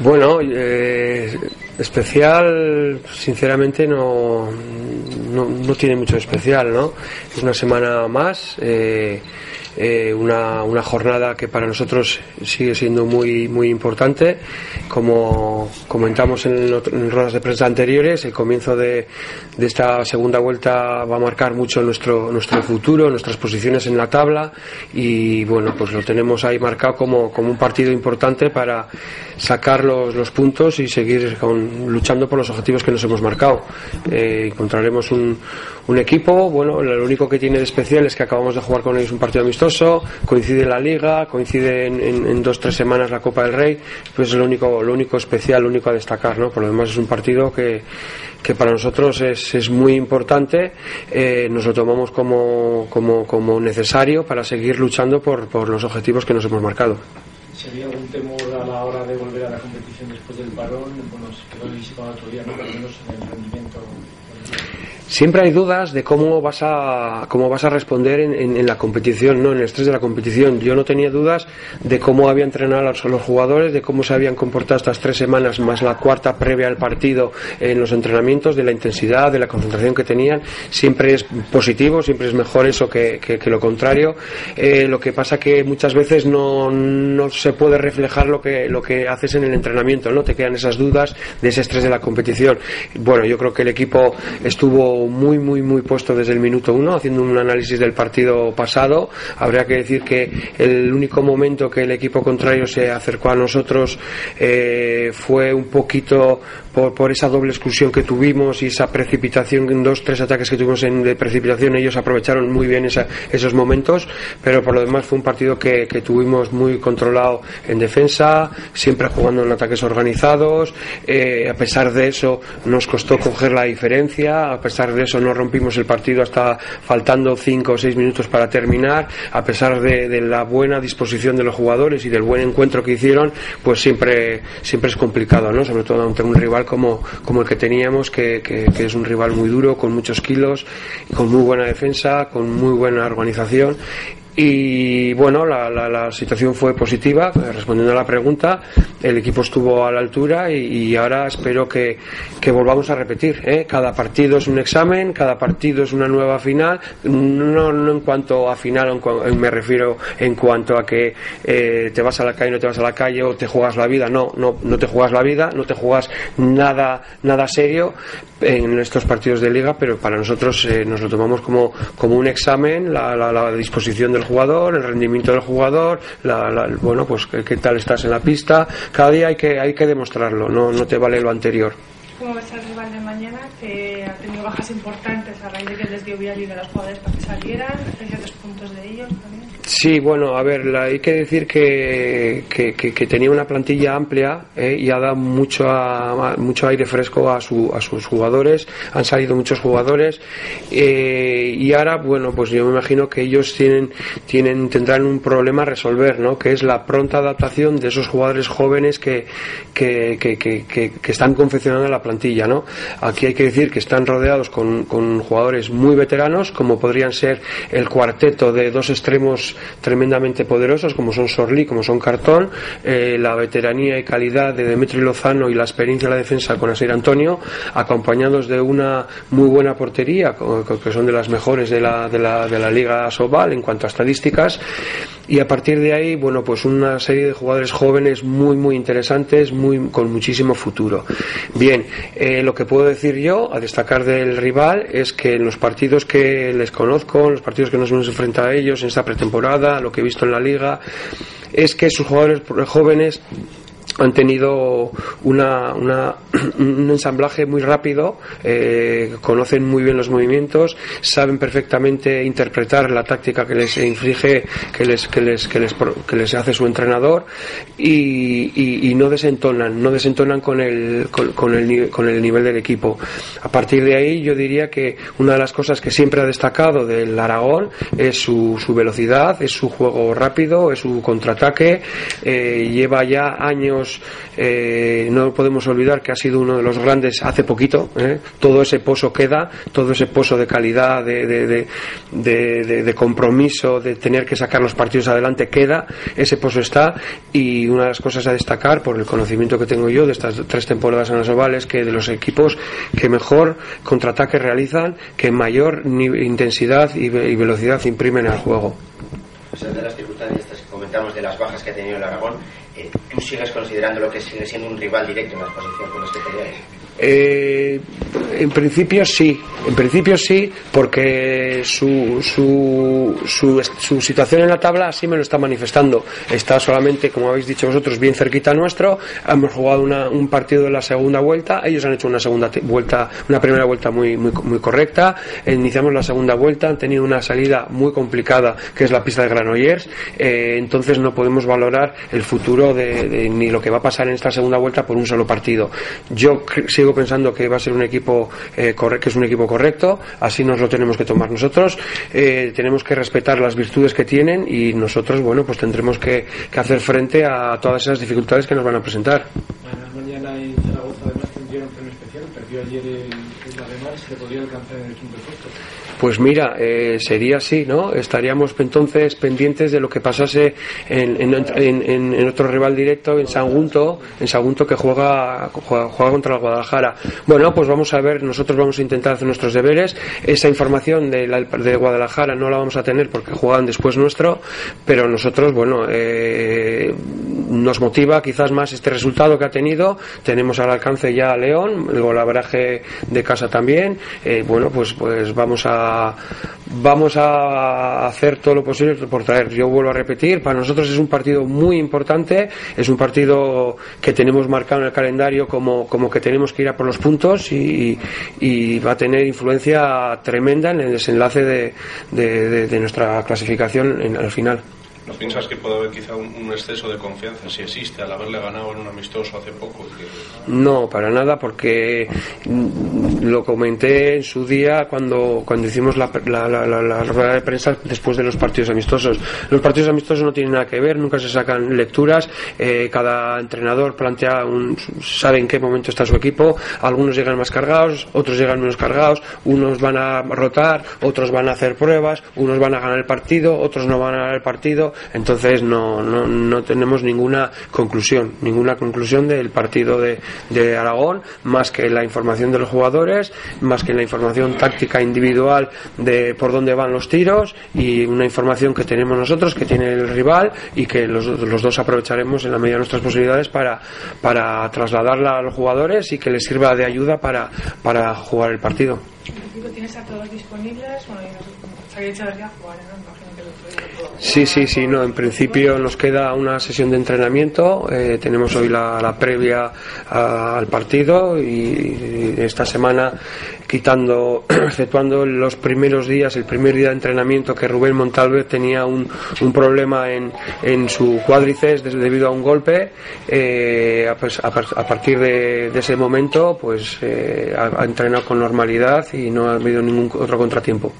Bueno, eh, especial, sinceramente no, no, tiene mucho especial, ¿no? Es una semana más. Eh, eh, una, una, jornada que para nosotros sigue siendo muy, muy importante. Como comentamos en, en ruedas de prensa anteriores, el comienzo de, de, esta segunda vuelta va a marcar mucho nuestro, nuestro futuro, nuestras posiciones en la tabla y bueno, pues lo tenemos ahí marcado como, como un partido importante para sacar los, los puntos y seguir con, luchando por los objetivos que nos hemos marcado. Eh, encontraremos un, un equipo, bueno, lo único que tiene de especial es que acabamos de jugar con ellos un partido amistoso coincide la liga, coincide en, en, dos tres semanas la Copa del Rey, pues es lo único, lo único especial, lo único a destacar, ¿no? Por lo demás es un partido que, que para nosotros es, es muy importante, eh, nos lo tomamos como, como, como necesario para seguir luchando por, por los objetivos que nos hemos marcado. ¿Sería algún temor a la hora de volver a la competición después del parón? Bueno, se quedó el otro día, ¿no? Por lo menos en el rendimiento siempre hay dudas de cómo vas a cómo vas a responder en, en, la competición no en el estrés de la competición. Yo no tenía dudas de cómo había entrenado a los, jugadores de cómo se habían comportado estas tres semanas más la cuarta previa al partido en los entrenamientos de la intensidad de la concentración que tenían. Siempre es positivo siempre es mejor eso que, que, que lo contrario. Eh, lo que pasa que muchas veces no, no se puede reflejar lo que lo que haces en el entrenamiento no te quedan esas dudas de ese estrés de la competición. Bueno yo creo que el equipo estuvo muy, muy, muy puesto desde el minuto uno, haciendo un análisis del partido pasado. Habría que decir que el único momento que el equipo contrario se acercó a nosotros eh, fue un poquito por, por, esa doble exclusión que tuvimos y esa precipitación, dos, tres ataques que tuvimos en, de precipitación, ellos aprovecharon muy bien esa, esos momentos, pero por lo demás fue un partido que, que, tuvimos muy controlado en defensa, siempre jugando en ataques organizados, eh, a pesar de eso nos costó coger la diferencia, a pesar de eso no rompimos el partido hasta faltando cinco o seis minutos para terminar, a pesar de, de la buena disposición de los jugadores y del buen encuentro que hicieron, pues siempre, siempre es complicado, ¿no? sobre todo ante un rival como, como el que teníamos, que, que, que, es un rival muy duro, con muchos kilos, con muy buena defensa, con muy buena organización y bueno, la, la, la, situación fue positiva, respondiendo a la pregunta, el equipo estuvo a la altura y, ahora espero que, que, volvamos a repetir. ¿eh? Cada partido es un examen, cada partido es una nueva final, no, no en cuanto a final, me refiero en cuanto a que eh, te vas a la calle, no te vas a la calle o te juegas la vida, no, no, no te juegas la vida, no te juegas nada, nada serio en estos partidos de liga, pero para nosotros eh, nos lo tomamos como, como un examen, la, la disposición del jugador, el rendimiento del jugador, la, la, bueno, pues qué, tal estás en la pista. Cada día hay que, hay que demostrarlo, no, no te vale lo anterior. ¿Cómo rival de mañana bajas importantes a raíz de que les dio vía libre a los jugadores para que salieran? tres puntos de ellos también? Sí, bueno, a ver, la, hay que decir que, que, que, que, tenía una plantilla amplia eh, y ha dado mucho, a, mucho aire fresco a, su, a sus jugadores, han salido muchos jugadores eh, y ahora, bueno, pues yo me imagino que ellos tienen, tienen, tendrán un problema a resolver, ¿no? Que es la pronta adaptación de esos jugadores jóvenes que, que, que, que, que están confeccionando la plantilla, ¿no? Aquí hay que decir que están rodeados con, con jugadores muy veteranos, como podrían ser el cuarteto de dos extremos tremendamente poderosos como son Sorli, como son Cartón, eh, la veteranía y calidad de Demetrio Lozano y la experiencia de la defensa con Asir Antonio, acompañados de una muy buena portería, que son de las mejores de la, de la, de la Liga Sobal en cuanto a estadísticas, y a partir de ahí, bueno, pues una serie de jugadores jóvenes muy, muy interesantes, muy, con muchísimo futuro. Bien, eh, lo que puedo decir yo, a destacar del rival, es que en los partidos que les conozco, en los partidos que nos hemos enfrentado a ellos en esta pretemporada, lo que he visto en la liga, es que sus jugadores jóvenes han tenido una, una, un ensamblaje muy rápido, eh, conocen muy bien los movimientos, saben perfectamente interpretar la táctica que les inflige, que les, que les, que les, que les hace su entrenador y, y, no desentonan, no desentonan con el, con, con, el, con el nivel del equipo. A partir de ahí yo diría que una de las cosas que siempre ha destacado del Aragón es su, su velocidad, es su juego rápido, es su contraataque, eh, lleva ya años eh, no podemos olvidar que ha sido uno de los grandes hace poquito. ¿eh? Todo ese pozo queda, todo ese pozo de calidad, de, de, compromiso, de tener que sacar los partidos adelante queda. Ese pozo está y una de las cosas a destacar por el conocimiento que tengo yo de estas tres temporadas en los ovales que de los equipos que mejor contraataque realizan, que mayor intensidad y, velocidad imprimen al juego. de las circunstancias que comentamos de las bajas que ha tenido el Aragón, eh, ¿tú sigues considerando lo que sigue siendo un rival directo en las posiciones con los que? Eh, en principio sí, en principio sí, porque su, su, su, situación en la tabla así me lo está manifestando. Está solamente, como habéis dicho vosotros, bien cerquita nuestro. Hemos jugado un partido de la segunda vuelta. Ellos han hecho una segunda vuelta, una primera vuelta muy, muy, muy correcta. Iniciamos la segunda vuelta, han tenido una salida muy complicada, que es la pista de Granollers. Eh, entonces no podemos valorar el futuro de, ni lo que va a pasar en esta segunda vuelta por un solo partido. Yo sigo pensando que va a ser un equipo eh, que es un equipo correcto, así nos lo tenemos que tomar nosotros. Eh, tenemos que respetar las virtudes que tienen y nosotros, bueno, pues tendremos que, hacer frente a todas esas dificultades que nos van a presentar. En en. Pues mira, eh, sería así, ¿no? Estaríamos entonces pendientes de lo que pasase en, en, otro rival directo, en Sagunto, en Sagunto que juega, juega, contra el Guadalajara. Bueno, pues vamos a ver, nosotros vamos a intentar hacer nuestros deberes. Esa información de, de Guadalajara no la vamos a tener porque juegan después nuestro, pero nosotros, bueno, eh, nos motiva quizás más este resultado que ha tenido. Tenemos al alcance ya a León, el golaveraje de casa también. Eh, bueno, pues, pues vamos a vamos a hacer todo lo posible por traer. Yo vuelvo a repetir, para nosotros es un partido muy importante, es un partido que tenemos marcado en el calendario como, como que tenemos que ir a por los puntos y, va a tener influencia tremenda en el desenlace de, de, nuestra clasificación en, al final. ¿No piensas que puede haber quizá un, exceso de confianza, si existe, al haberle ganado en un amistoso hace poco? No, para nada, porque mm, lo comenté en su día cuando, cuando hicimos la, la, rueda de prensa después de los partidos amistosos. Los partidos amistosos no tienen nada que ver, nunca se sacan lecturas, eh, cada entrenador plantea, un, sabe en qué momento está su equipo, algunos llegan más cargados, otros llegan menos cargados, unos van a rotar, otros van a hacer pruebas, unos van a ganar el partido, otros no van a ganar el partido entonces no, no, no tenemos ninguna conclusión, ninguna conclusión del partido de, de Aragón, más que la información de los jugadores, más que la información táctica individual de por dónde van los tiros y una información que tenemos nosotros, que tiene el rival y que los, los dos aprovecharemos en la medida de nuestras posibilidades para, para trasladarla a los jugadores y que les sirva de ayuda para, para jugar el partido. ¿Tienes a todos disponibles? Sí, sí, sí, no, en principio nos queda una sesión de entrenamiento, eh, tenemos hoy la, previa al partido y, esta semana quitando, exceptuando los primeros días, el primer día de entrenamiento que Rubén Montalvez tenía un, un problema en, en su cuádriceps debido a un golpe, eh, pues a, partir de, ese momento pues eh, ha entrenado con normalidad y no ha habido ningún otro contratiempo.